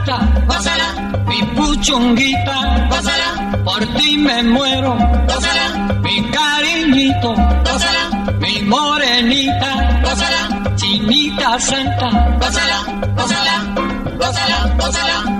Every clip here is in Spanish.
chonguita, pásala, mi puchonguita, pásala, por ti me muero, pásala, mi cariñito, pásala, mi morenita, pásala, chinita santa, pásala, pásala, pásala, pásala.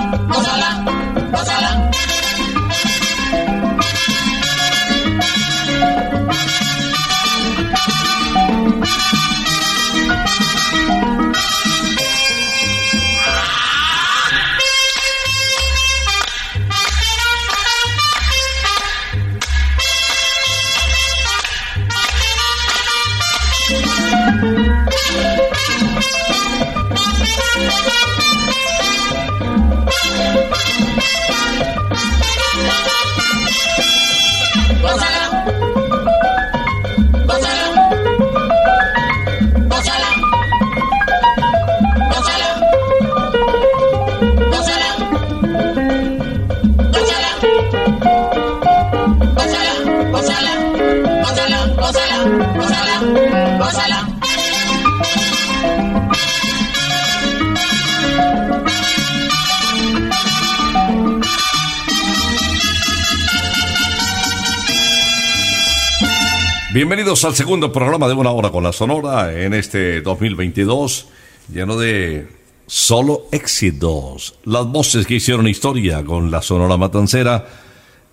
Bienvenidos al segundo programa de Una Hora con la Sonora en este 2022, lleno de solo éxitos. Las voces que hicieron historia con la Sonora Matancera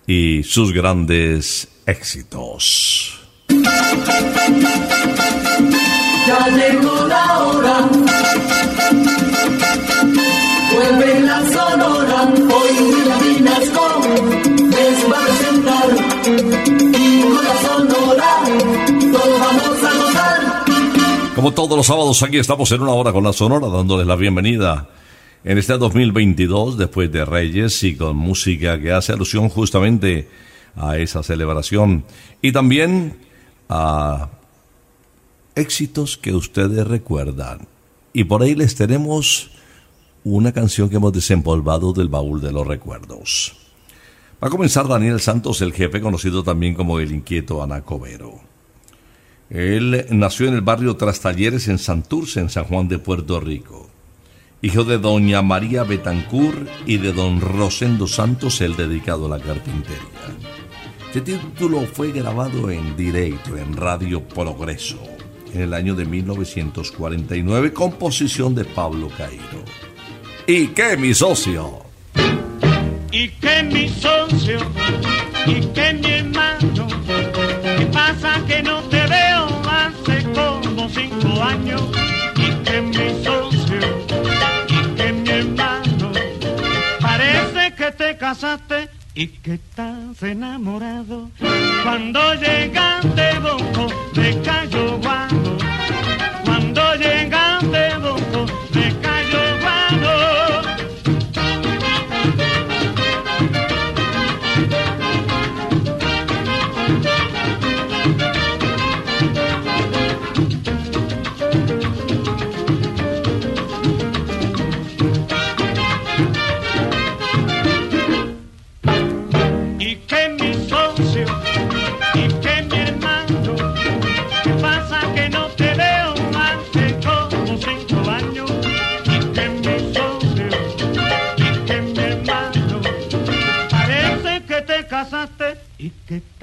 y sus grandes éxitos. Ya llegó la hora. Como todos los sábados, aquí estamos en Una Hora con la Sonora, dándoles la bienvenida en este 2022, después de Reyes, y con música que hace alusión justamente a esa celebración. Y también a éxitos que ustedes recuerdan. Y por ahí les tenemos una canción que hemos desempolvado del baúl de los recuerdos. Va a comenzar Daniel Santos, el jefe conocido también como el inquieto Anacobero. Él nació en el barrio Trastalleres en Santurce, en San Juan de Puerto Rico. Hijo de doña María Betancourt y de don Rosendo Santos, el dedicado a la carpintería. Este título fue grabado en directo en Radio Progreso en el año de 1949, composición de Pablo Cairo. ¿Y qué, mi socio? y que mi socio y que mi hermano, ¿qué pasa que no te veo hace como cinco años? Y que mi socio, y que mi hermano, parece que te casaste y que estás enamorado. Cuando llegaste, Bonco, me cayó guano. Cuando llegaste,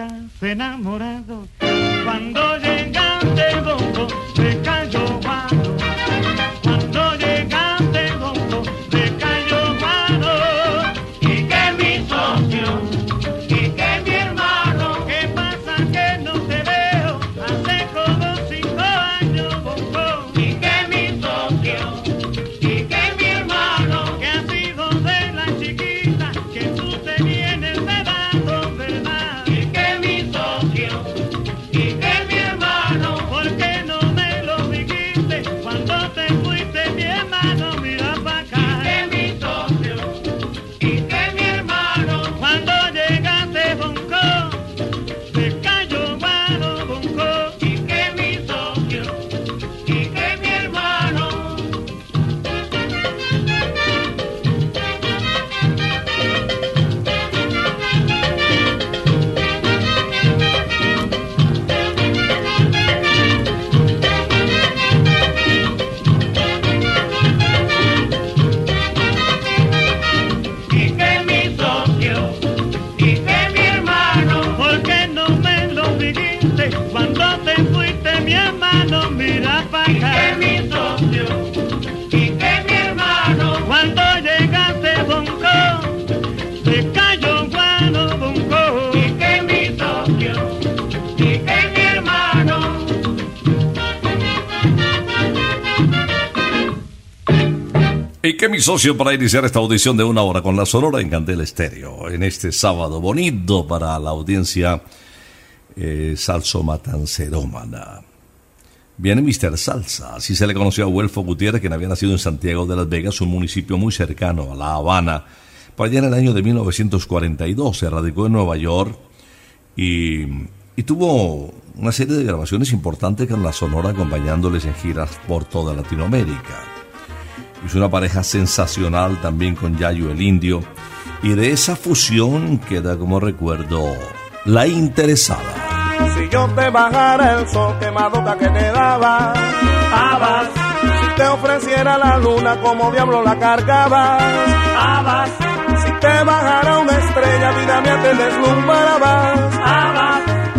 estás enamorado. Cuando llegaste bongo te cayó socio para iniciar esta audición de una hora con la Sonora en Candela Estéreo, en este sábado bonito para la audiencia eh, salso matancerómana. Viene Mr. Salsa, así se le conoció a Huelfo Gutiérrez, quien había nacido en Santiago de Las Vegas, un municipio muy cercano a La Habana. Por allá en el año de 1942 se radicó en Nueva York y, y tuvo una serie de grabaciones importantes con la Sonora acompañándoles en giras por toda Latinoamérica. Hizo una pareja sensacional también con Yayo el Indio. Y de esa fusión queda como recuerdo La Interesada. Si yo te bajara el sol quemadota que te daba, Abas, si te ofreciera la luna como diablo la cargabas, abas, si te bajara una estrella, vida mía te deslumbrabas, abas,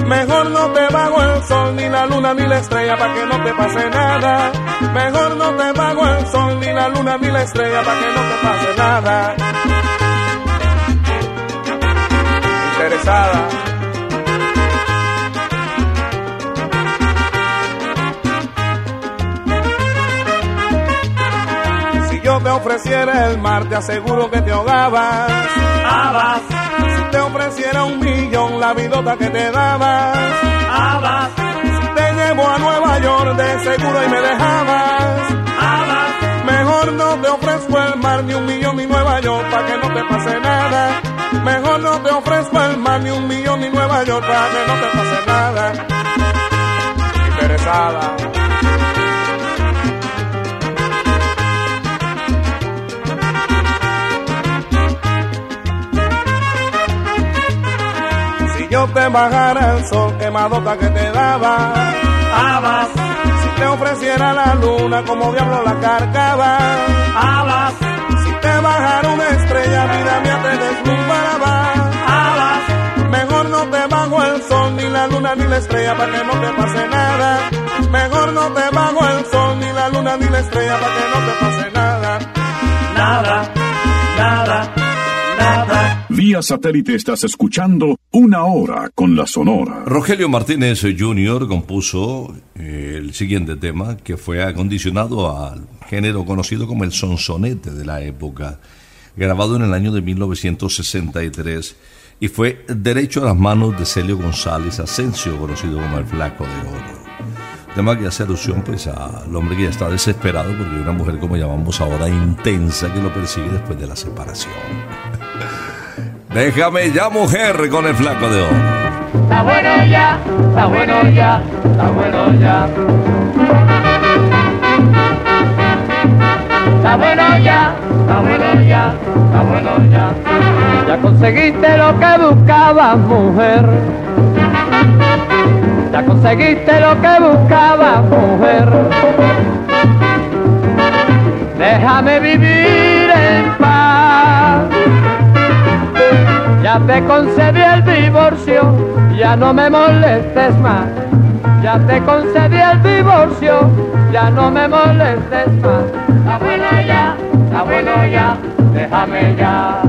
mejor no te bajo el sol ni la luna ni la estrella para que no te pase nada, mejor no te bajo el sol ni la luna ni la estrella para que no te pase nada. Interesada. Si yo te ofreciera el mar, te aseguro que te ahogabas. abas, Ofreciera un millón, la vidota que te dabas. abas, te llevo a Nueva York, de seguro y me dejabas. abas, Mejor no te ofrezco el mar, ni un millón ni Nueva York, para que no te pase nada. Mejor no te ofrezco el mar, ni un millón ni Nueva York, para que no te pase nada. Interesada. Yo te bajara el sol quemadota que te daba, abas, si te ofreciera la luna como diablo la cargaba, abas, si te bajara una estrella, vida mía te deslumbraba. abas, Mejor no te bajo el sol, ni la luna ni la estrella, para que no te pase nada. Mejor no te bajo el sol, ni la luna ni la estrella, para que no te pase nada, nada, nada. Vía satélite estás escuchando Una Hora con la Sonora. Rogelio Martínez Jr. compuso eh, el siguiente tema que fue acondicionado al género conocido como el sonsonete de la época, grabado en el año de 1963 y fue derecho a las manos de Celio González Asensio, conocido como el Flaco de Oro. Tema que hace alusión pues al hombre que ya está desesperado porque hay una mujer como llamamos ahora intensa que lo persigue después de la separación. Déjame ya mujer con el Flaco de Oro. Está bueno ya, está bueno ya, está bueno ya. Está bueno ya, está bueno ya, está bueno ya. Ya conseguiste lo que buscabas, mujer. Ya conseguiste lo que buscabas, mujer. Déjame vivir en paz. Ya te concedí el divorcio, ya no me molestes más. Ya te concedí el divorcio, ya no me molestes más. Está bueno ya, está bueno ya, déjame ya.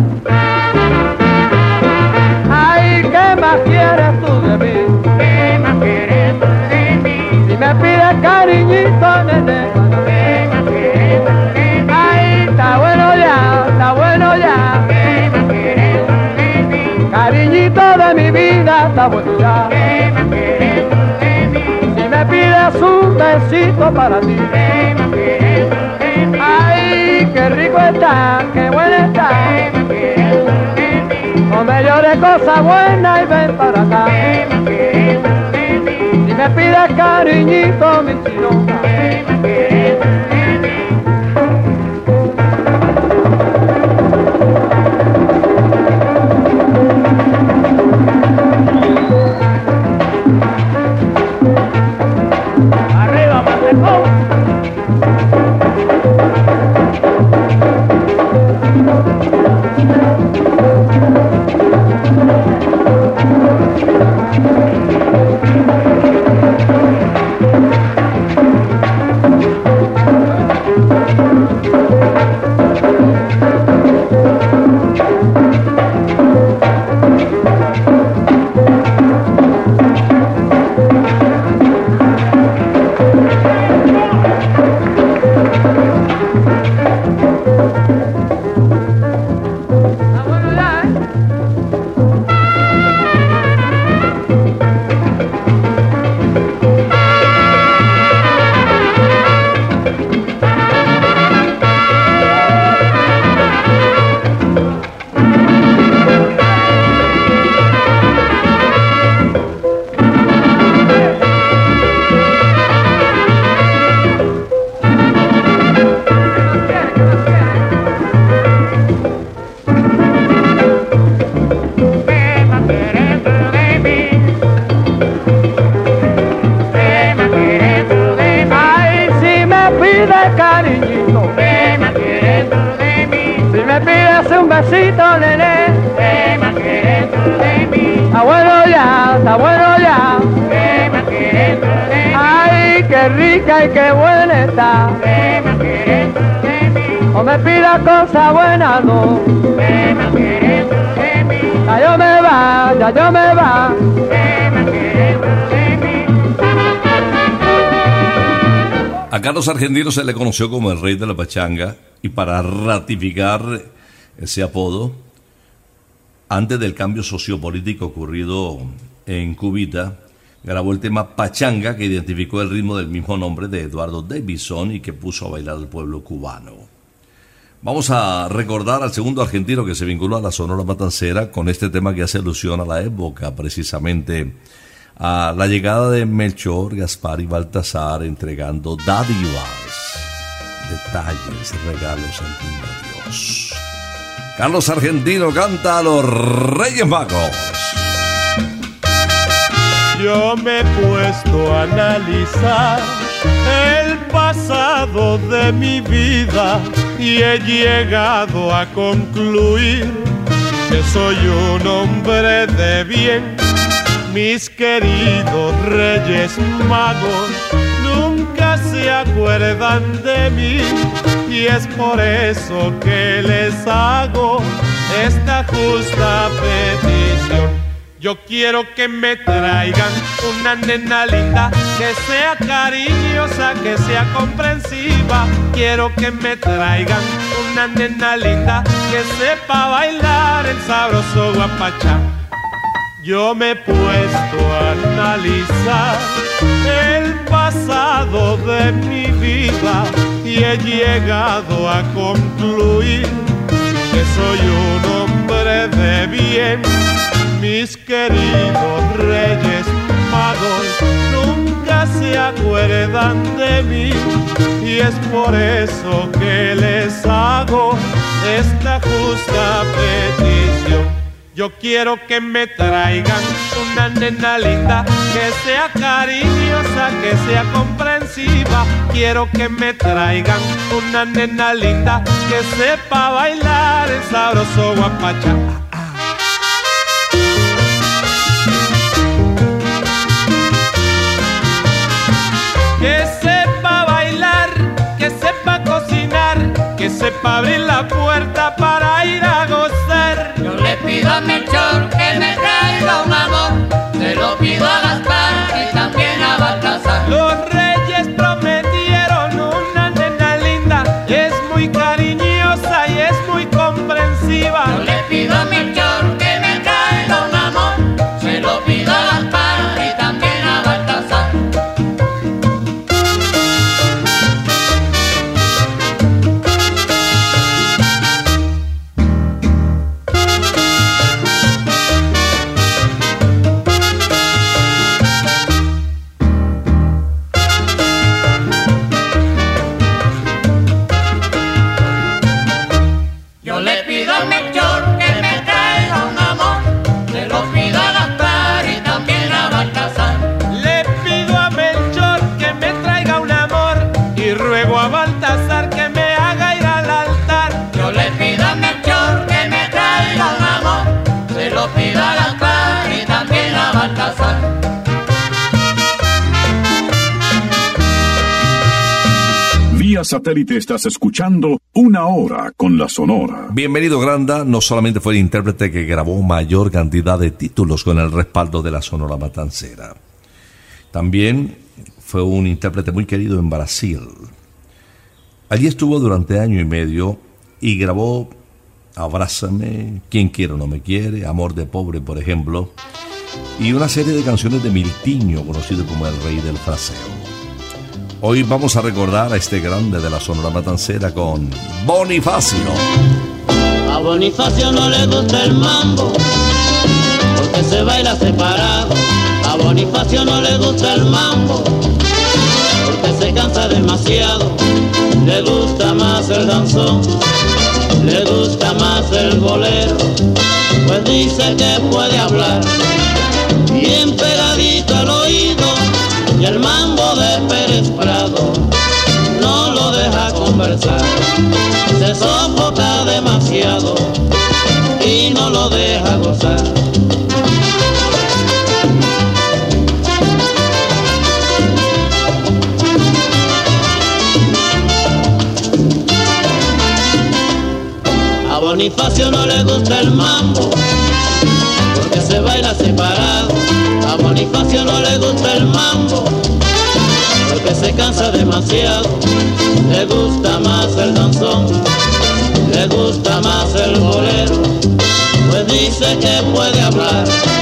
Ay, ¿qué más quieres tú de mí? ¿Qué más quieres tú de mí? Si me pides cariñito, nene. Mi vida, está bueno ya. ¿Qué más quieres tú de mí? Si me pides un besito para ti. Ay, qué rico está, qué bueno está. No me llores cosas buenas y ven para acá. Si me pides cariñito, mi chilonga. A Carlos Argentino se le conoció como el rey de la pachanga y para ratificar ese apodo, antes del cambio sociopolítico ocurrido en Cubita, grabó el tema Pachanga que identificó el ritmo del mismo nombre de Eduardo Davidson y que puso a bailar al pueblo cubano. Vamos a recordar al segundo argentino que se vinculó a la Sonora Matancera con este tema que hace alusión a la época, precisamente a la llegada de Melchor, Gaspar y Baltasar entregando dádivas, detalles, regalos al niño Dios. Carlos Argentino canta a los Reyes Magos. Yo me he puesto a analizar el pasado de mi vida y he llegado a concluir que soy un hombre de bien. Mis queridos reyes magos nunca se acuerdan de mí y es por eso que les hago esta justa petición. Yo quiero que me traigan una nena linda, que sea cariñosa, que sea comprensiva. Quiero que me traigan una nena linda, que sepa bailar el sabroso guapachá. Yo me he puesto a analizar el pasado de mi vida y he llegado a concluir que soy un hombre de bien. Mis queridos reyes magos nunca se acuerdan de mí y es por eso que les hago esta justa petición. Yo quiero que me traigan una nena linda, que sea cariñosa, que sea comprensiva. Quiero que me traigan una nena linda, que sepa bailar el sabroso guapacha. Que sepa bailar, que sepa cocinar, que sepa abrir la puerta que me traiga un amor, se lo pido a Gaspar y también a Baltasar. Satélite estás escuchando Una Hora con la Sonora. Bienvenido Granda, no solamente fue el intérprete que grabó mayor cantidad de títulos con el respaldo de la Sonora Matancera, también fue un intérprete muy querido en Brasil. Allí estuvo durante año y medio y grabó Abrázame, Quien quiere o no me quiere, Amor de pobre, por ejemplo, y una serie de canciones de Miltiño, conocido como el rey del fraseo. Hoy vamos a recordar a este grande de la Sonora Matancera con Bonifacio. A Bonifacio no le gusta el mambo, porque se baila separado. A Bonifacio no le gusta el mambo, porque se cansa demasiado. Le gusta más el danzón, le gusta más el bolero, pues dice que puede hablar bien pegadito al oído y el mambo no lo deja conversar. Se sofoca demasiado y no lo deja gozar. A Bonifacio no le gusta el mambo porque se baila separado. A Bonifacio no le gusta el mambo cansa demasiado. Le gusta más el danzón, le gusta más el bolero, pues dice que puede hablar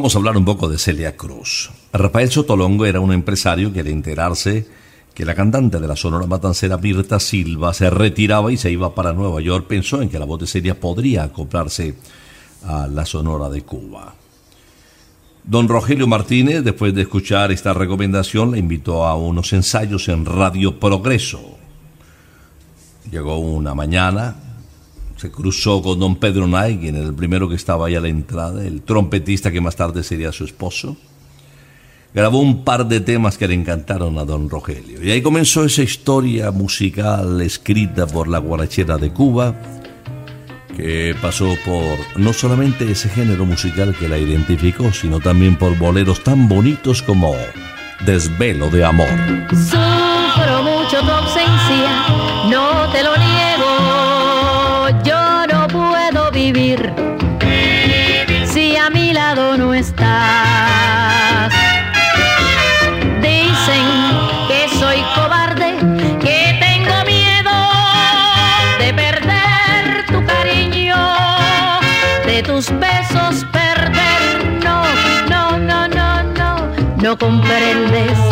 vamos a hablar un poco de Celia Cruz. Rafael Sotolongo era un empresario que al enterarse que la cantante de la Sonora Matancera Mirta Silva se retiraba y se iba para Nueva York, pensó en que la voz de Celia podría acoplarse a la Sonora de Cuba. Don Rogelio Martínez, después de escuchar esta recomendación, le invitó a unos ensayos en Radio Progreso. Llegó una mañana, se cruzó con don Pedro Naigin, el primero que estaba ahí a la entrada, el trompetista que más tarde sería su esposo. Grabó un par de temas que le encantaron a don Rogelio. Y ahí comenzó esa historia musical escrita por la guarachera de Cuba, que pasó por no solamente ese género musical que la identificó, sino también por boleros tan bonitos como Desvelo de Amor. Sufro mucho si a mi lado no estás. Dicen que soy cobarde, que tengo miedo de perder tu cariño, de tus besos perder. No, no, no, no, no. No comprendes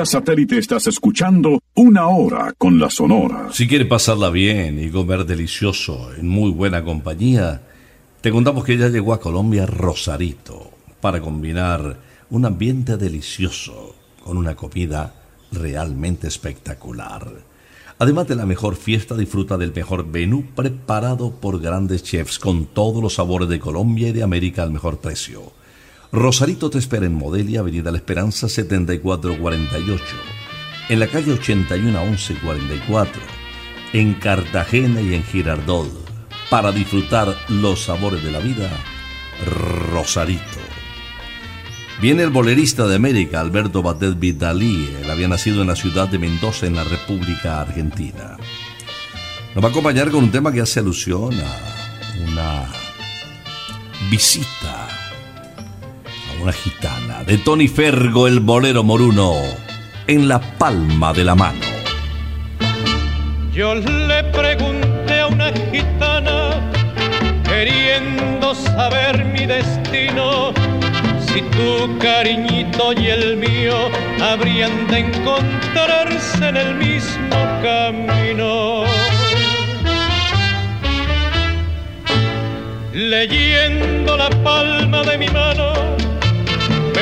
Vía satélite estás escuchando Una Hora con la Sonora. Si quiere pasarla bien y comer delicioso en muy buena compañía, te contamos que ya llegó a Colombia Rosarito para combinar un ambiente delicioso con una comida realmente espectacular. Además de la mejor fiesta, disfruta del mejor menú preparado por grandes chefs con todos los sabores de Colombia y de América al mejor precio. Rosarito te espera en Modelia, Avenida La Esperanza 7448, en la calle 81 1144, en Cartagena y en Girardot. Para disfrutar los sabores de la vida, Rosarito. Viene el bolerista de América, Alberto Batet Vidalí. Él había nacido en la ciudad de Mendoza, en la República Argentina. Nos va a acompañar con un tema que hace alusión a una visita una gitana de Tony Fergo, el bolero moruno, en la palma de la mano. Yo le pregunté a una gitana, queriendo saber mi destino, si tu cariñito y el mío habrían de encontrarse en el mismo camino. Leyendo la palma de mi mano,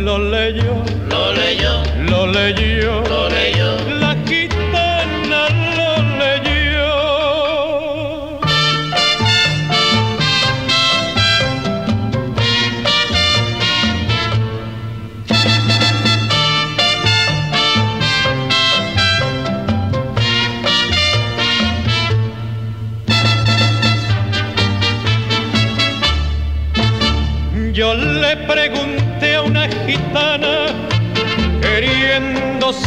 lo leyó, lo leyó, lo leyó, lo leyó.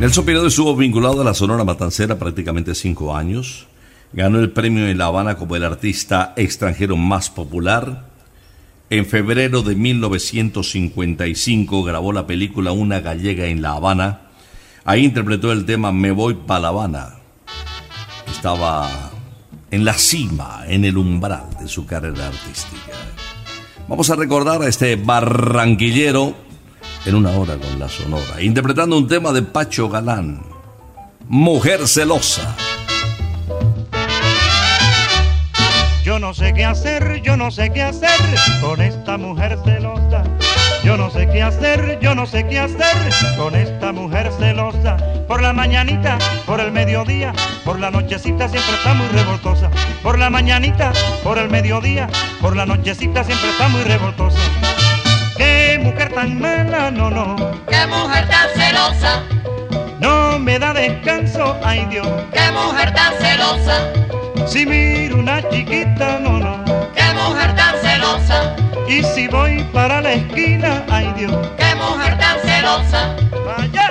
Nelson Pinedo estuvo vinculado a la Sonora Matancera prácticamente cinco años. Ganó el premio en La Habana como el artista extranjero más popular. En febrero de 1955 grabó la película Una gallega en La Habana. Ahí interpretó el tema Me voy pa' La Habana. Estaba en la cima, en el umbral de su carrera artística. Vamos a recordar a este barranquillero en una hora con la Sonora, interpretando un tema de Pacho Galán, Mujer celosa. Yo no sé qué hacer, yo no sé qué hacer con esta mujer celosa. Yo no sé qué hacer, yo no sé qué hacer con esta mujer celosa. Por la mañanita, por el mediodía, por la nochecita siempre está muy revoltosa. Por la mañanita, por el mediodía, por la nochecita siempre está muy revoltosa. Qué mujer tan mala, no, no. Qué mujer tan celosa, No me da descanso, ay Dios. qué mujer tan celosa, Si miro una chiquita, no, no. qué mujer tan celosa, Y si voy para la esquina, ay Dios. qué mujer tan celosa. Vaya.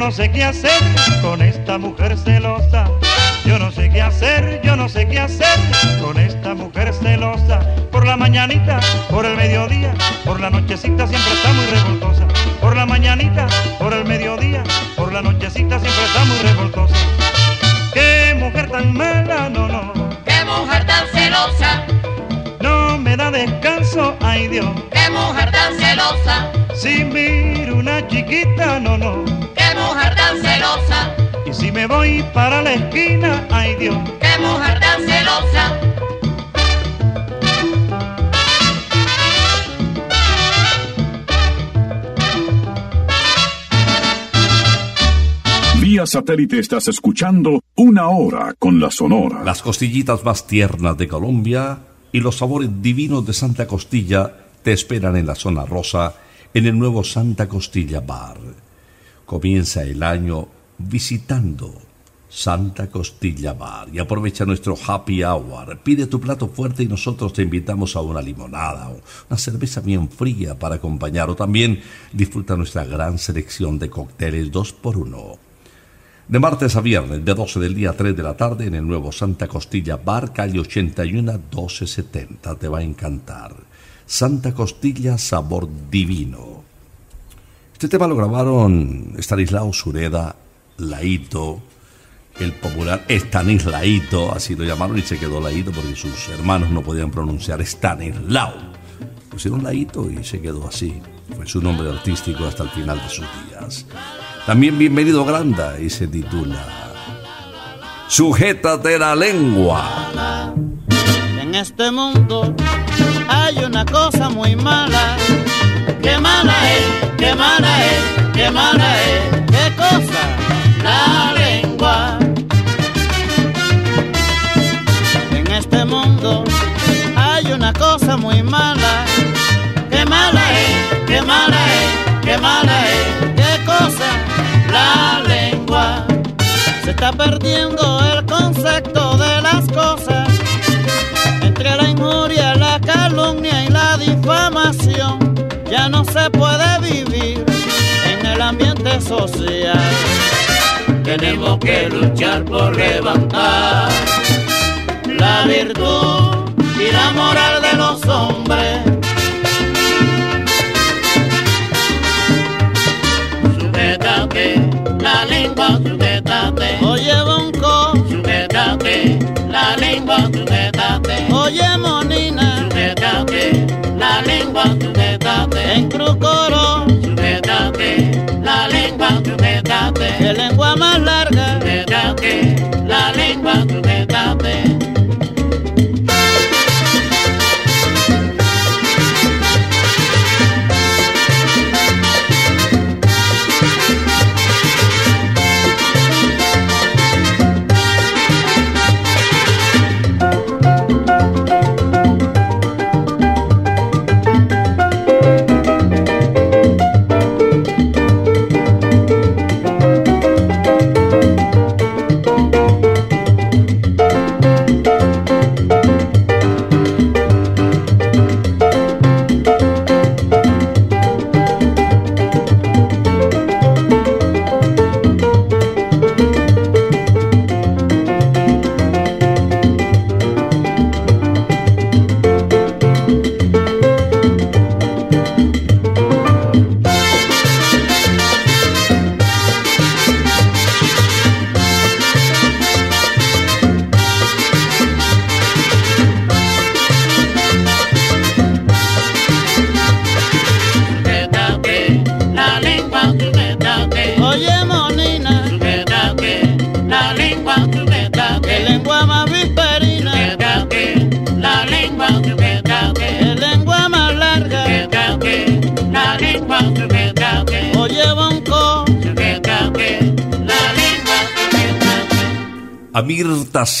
No sé qué hacer con esta mujer celosa. Yo no sé qué hacer, yo no sé qué hacer con esta mujer celosa. Por la mañanita, por el mediodía, por la nochecita siempre está muy revoltosa. Por la mañanita, por el mediodía, por la nochecita siempre está muy revoltosa. Qué mujer tan mala, no, no. Qué mujer tan celosa, No me da descanso, ay Dios. qué mujer tan celosa, Si miro una chiquita, no, no. Qué mujer tan celosa, Y si me voy para la esquina, ay Dios. qué mujer tan celosa. Vía satélite estás escuchando Una Hora con la Sonora. Las costillitas más tiernas de Colombia y los sabores divinos de Santa Costilla te esperan en la zona rosa en el nuevo Santa Costilla Bar. Comienza el año visitando Santa Costilla Bar y aprovecha nuestro happy hour. Pide tu plato fuerte y nosotros te invitamos a una limonada o una cerveza bien fría para acompañar o también disfruta nuestra gran selección de cócteles 2 por 1 De martes a viernes, de 12 del día a 3 de la tarde, en el nuevo Santa Costilla Bar, calle 81 1270. Te va a encantar. Santa Costilla, sabor divino. Este tema lo grabaron Stanislao Sureda, Laito, el popular Stanislaito, así lo llamaron y se quedó Laito porque sus hermanos no podían pronunciar Stanislao. Pusieron Laito y se quedó así. Fue su nombre artístico hasta el final de sus días. También Bienvenido Granda y se titula Sujétate la lengua. En este mundo hay una cosa muy mala. Qué mala es, qué mala es, qué mala es. ¿Qué cosa? La lengua. En este mundo hay una cosa muy mala. Qué mala es, qué mala es, qué mala es. ¿Qué cosa? La lengua. Se está perdiendo el concepto de las cosas entre la injuria, la calumnia y la difamación. Ya no se puede vivir en el ambiente social. Tenemos que luchar por levantar la virtud y la moral de los hombres. Sujétate la lengua, sujétate. Oye, bonco, sujétate la lengua, sujétate. Oye, monina, sujétate la lengua. En crucoro, sujétate la lengua, sujétate.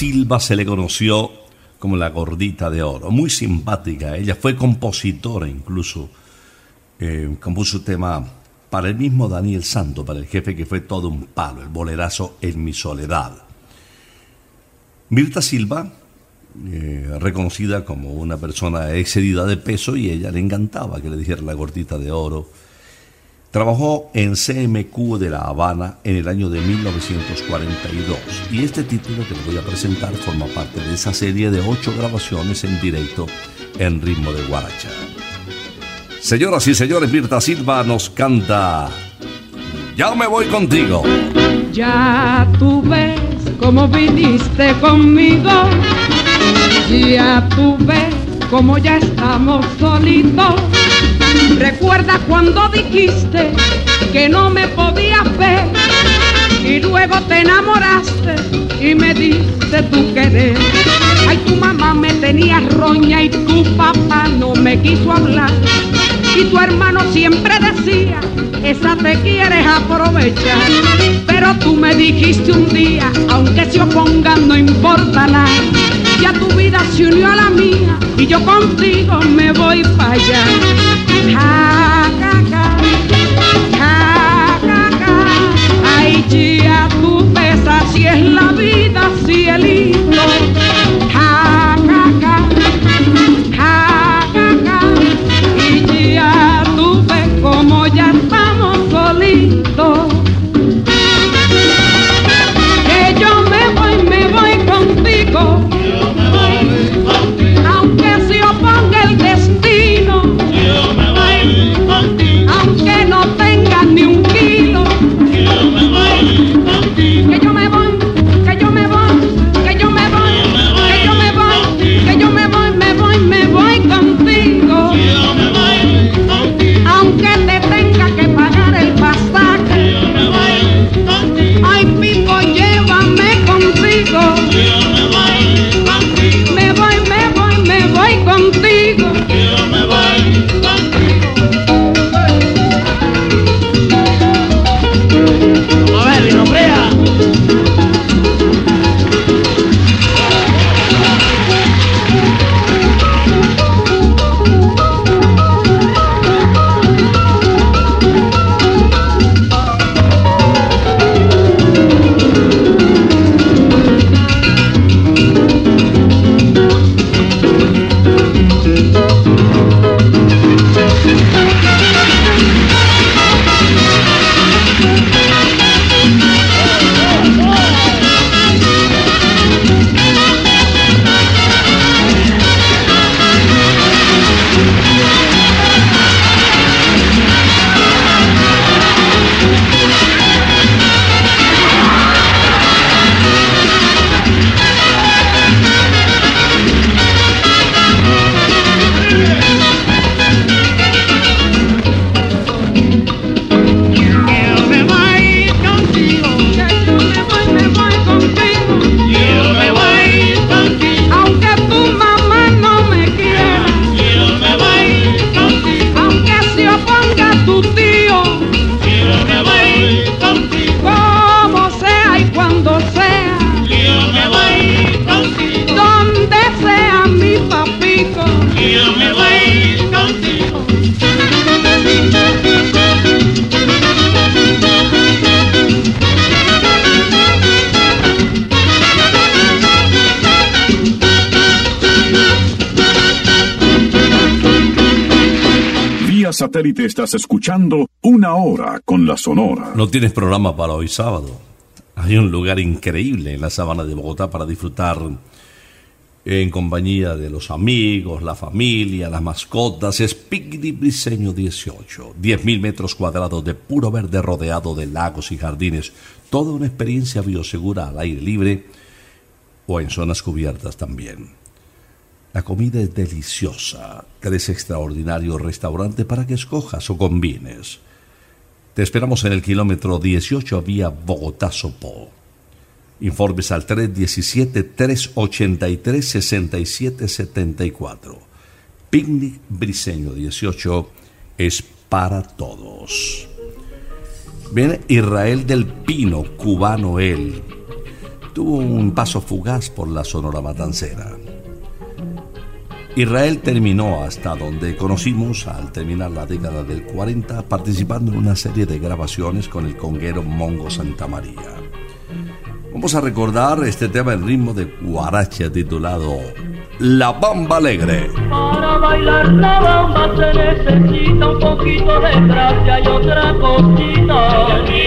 Silva se le conoció como la gordita de oro, muy simpática. Ella fue compositora incluso. Eh, compuso tema para el mismo Daniel Santo, para el jefe que fue todo un palo, el bolerazo En mi soledad. Mirta Silva, eh, reconocida como una persona excedida de peso y ella le encantaba que le dijera la gordita de oro. Trabajó en CMQ de La Habana en el año de 1942 y este título que le voy a presentar forma parte de esa serie de ocho grabaciones en directo en ritmo de guaracha. Señoras y señores, Mirta Silva nos canta Ya me voy contigo. Ya tú ves cómo viniste conmigo. Ya tú ves cómo ya estamos solitos. Recuerda cuando dijiste que no me podías ver. Y luego te enamoraste y me diste tu querer. Ay, tu mamá me tenía roña y tu papá no me quiso hablar. Y tu hermano siempre decía, esa te quieres aprovechar. Pero tú me dijiste un día, aunque se opongan no importa nada. Ya tu vida se unió a la mía y yo contigo me voy para allá. Ay, ya tú ves, así es la vida, cielito. Satélite estás escuchando Una Hora con la Sonora. No tienes programa para hoy sábado. Hay un lugar increíble en la sabana de Bogotá para disfrutar en compañía de los amigos, la familia, las mascotas. Es Picnic Briseño 18. 10.000 metros cuadrados de puro verde rodeado de lagos y jardines. Toda una experiencia biosegura al aire libre o en zonas cubiertas también. La comida es deliciosa. Tres extraordinarios restaurantes para que escojas o combines. Te esperamos en el kilómetro 18 vía Bogotá-Sopó. Informes al 317-383-6774. Picnic Briseño 18 es para todos. Viene Israel del Pino, cubano él. Tuvo un paso fugaz por la Sonora Matancera. Israel terminó hasta donde conocimos al terminar la década del 40 participando en una serie de grabaciones con el conguero Mongo Santa María. Vamos a recordar este tema en ritmo de guaracha titulado La Bamba Alegre. Para bailar la bamba se necesita un poquito de gracia y otra cosita.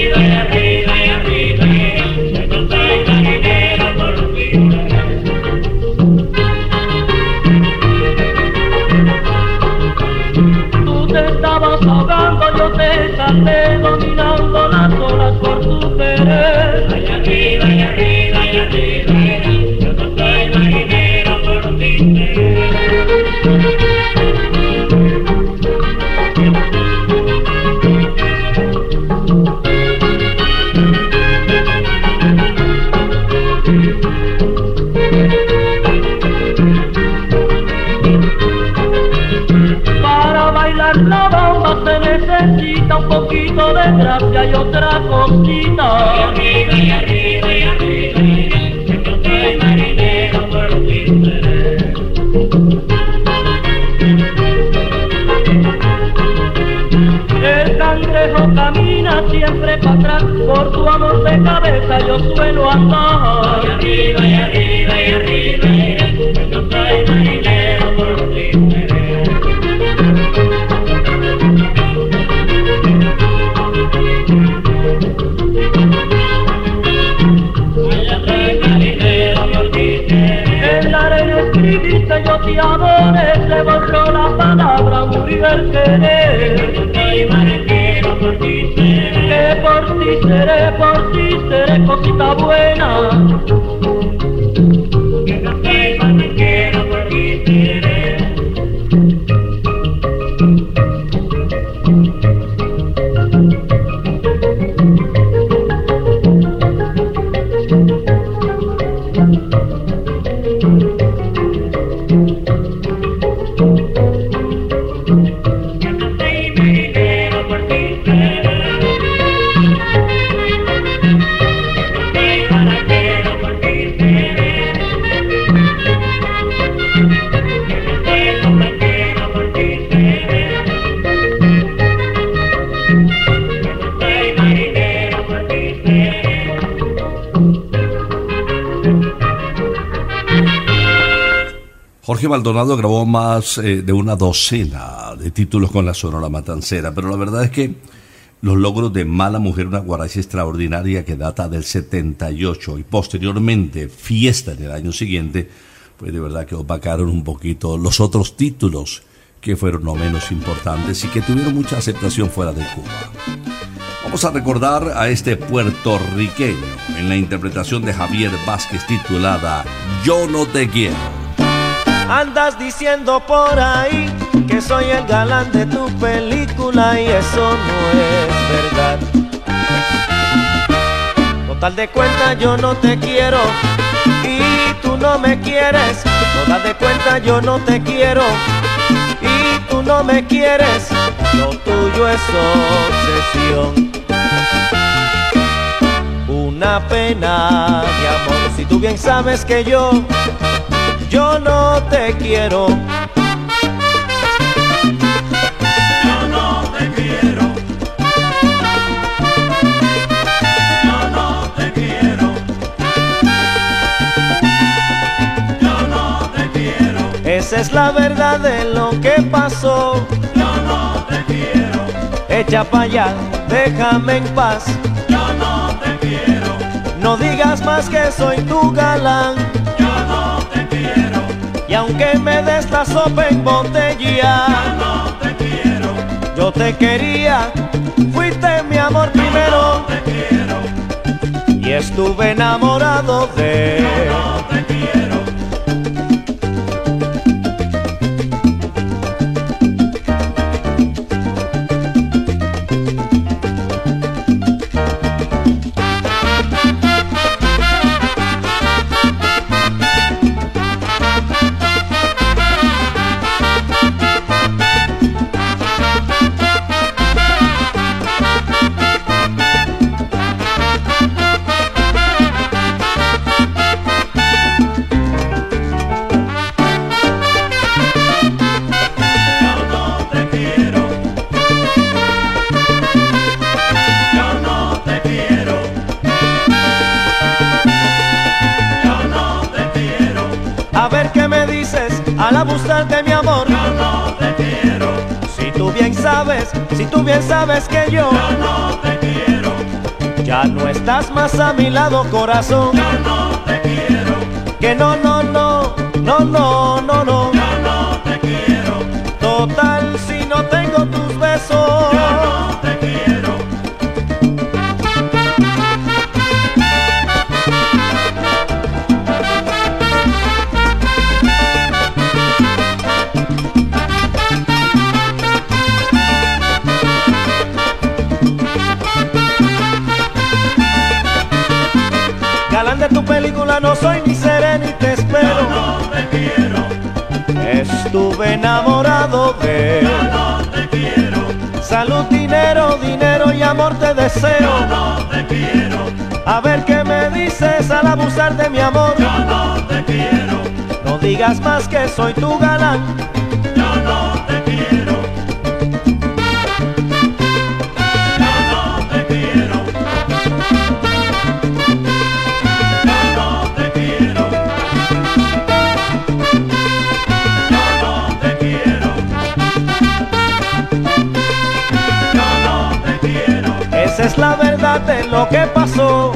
Gracia y otra cosita. Y arriba, y arriba, y arriba, no soy marinero por ti El cangrejo camina siempre para atrás, por tu amor de cabeza yo suelo andar. Te adoré, se borró la palabra, murió el querer. Que por ti seré, por ti seré cosita buena. Maldonado grabó más eh, de una docena de títulos con la Sonora Matancera, pero la verdad es que los logros de Mala Mujer, una guaracha extraordinaria que data del 78 y posteriormente Fiesta en el año siguiente, pues de verdad que opacaron un poquito los otros títulos que fueron no menos importantes y que tuvieron mucha aceptación fuera de Cuba. Vamos a recordar a este puertorriqueño en la interpretación de Javier Vázquez titulada Yo no te quiero. Andas diciendo por ahí que soy el galán de tu película y eso no es verdad. Total de cuenta yo no te quiero y tú no me quieres. Total de cuenta yo no te quiero y tú no me quieres. Lo tuyo es obsesión. Una pena, mi amor, si tú bien sabes que yo yo no te quiero. Yo no te quiero. Yo no te quiero. Yo no te quiero. Esa es la verdad de lo que pasó. Yo no te quiero. echa pa' allá, déjame en paz. Yo no te quiero, No digas más que soy tu galán. Aunque me des la sopa en botella, no te quiero, yo te quería, fuiste mi amor primero. Y estuve enamorado de quiero. Si tú bien sabes que yo yo no te quiero, ya no estás más a mi lado, corazón. yo no te quiero, Que no, no, no, no, no, no, no no soy ni seré ni te espero. No te quiero, Estuve enamorado de no te quiero, salud, dinero, dinero y amor te deseo. no te quiero, A ver qué me dices al abusar de mi amor. yo no te quiero, No digas más que soy tu galán. Esa es la verdad de lo que pasó.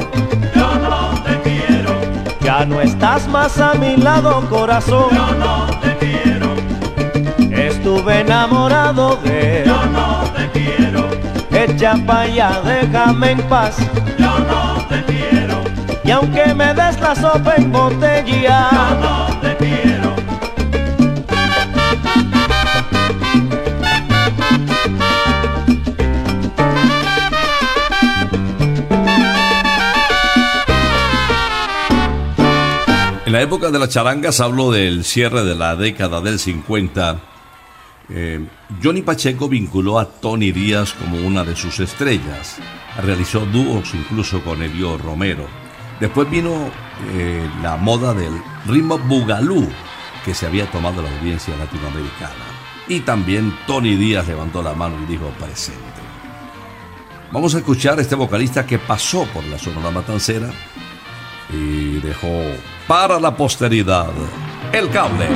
yo no te quiero, Ya no estás más a mi lado, corazón. yo no te quiero, Estuve enamorado de yo no te quiero, Echa pa' allá, déjame en paz. yo no te quiero, Y aunque me des la sopa en botella, no En la época de las charangas hablo del cierre de la década del 50. eh, Johnny Pacheco vinculó a Tony Díaz como una de sus estrellas. Realizó dúos incluso con Elio Romero. Después vino eh, la moda del ritmo bugalú que se había tomado la audiencia latinoamericana. Y también Tony Díaz levantó la mano y dijo presente. Vamos a escuchar a este vocalista que pasó por la Sonora Matancera y dejó para la posteridad el cable.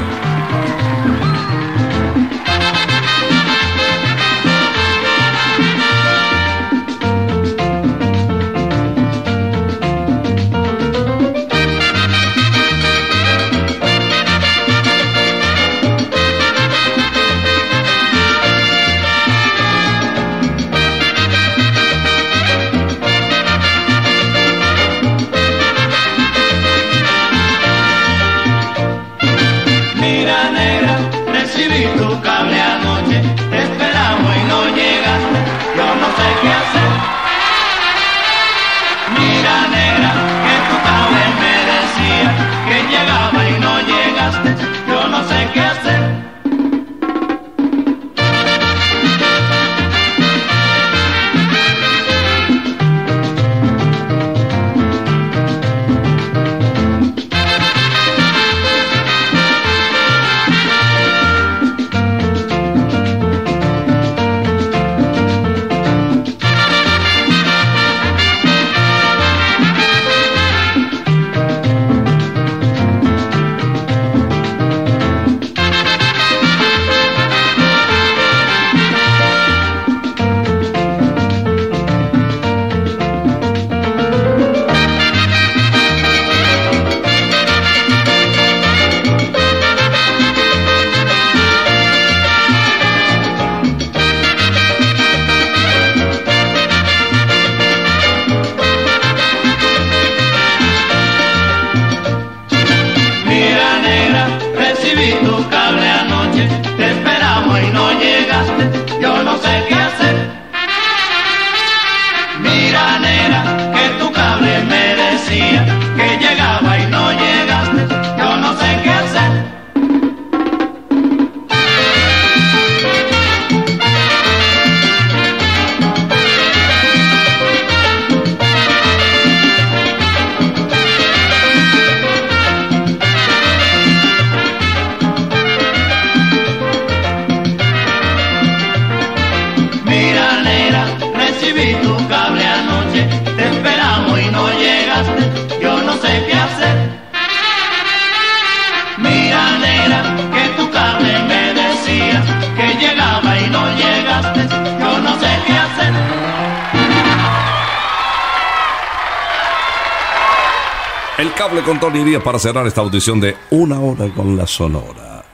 Para cerrar esta audición de una hora con la Sonora.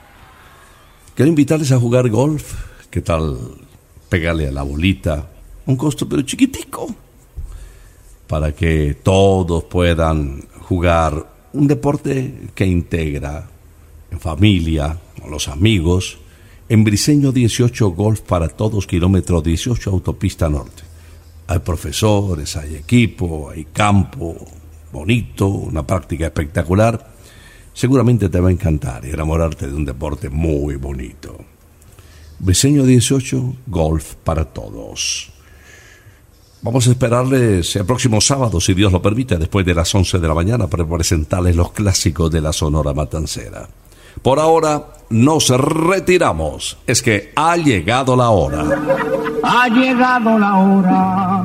Quiero invitarles a jugar golf. ¿Qué tal pegarle a la bolita? Un costo pero chiquitico. Para que todos puedan jugar un deporte que integra en familia, con los amigos, en Briseño 18 Golf para todos, kilómetro 18 Autopista Norte. Hay profesores, hay equipo, hay campo, bonito, una práctica espectacular. Seguramente te va a encantar y enamorarte de un deporte muy bonito. Briseño 18 Golf para todos. Vamos a esperarles el próximo sábado, si Dios lo permite, después de las 11 de la mañana, para presentarles los clásicos de la Sonora Matancera. Por ahora nos retiramos. Es que ha llegado la hora. Ha llegado la hora.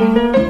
thank you.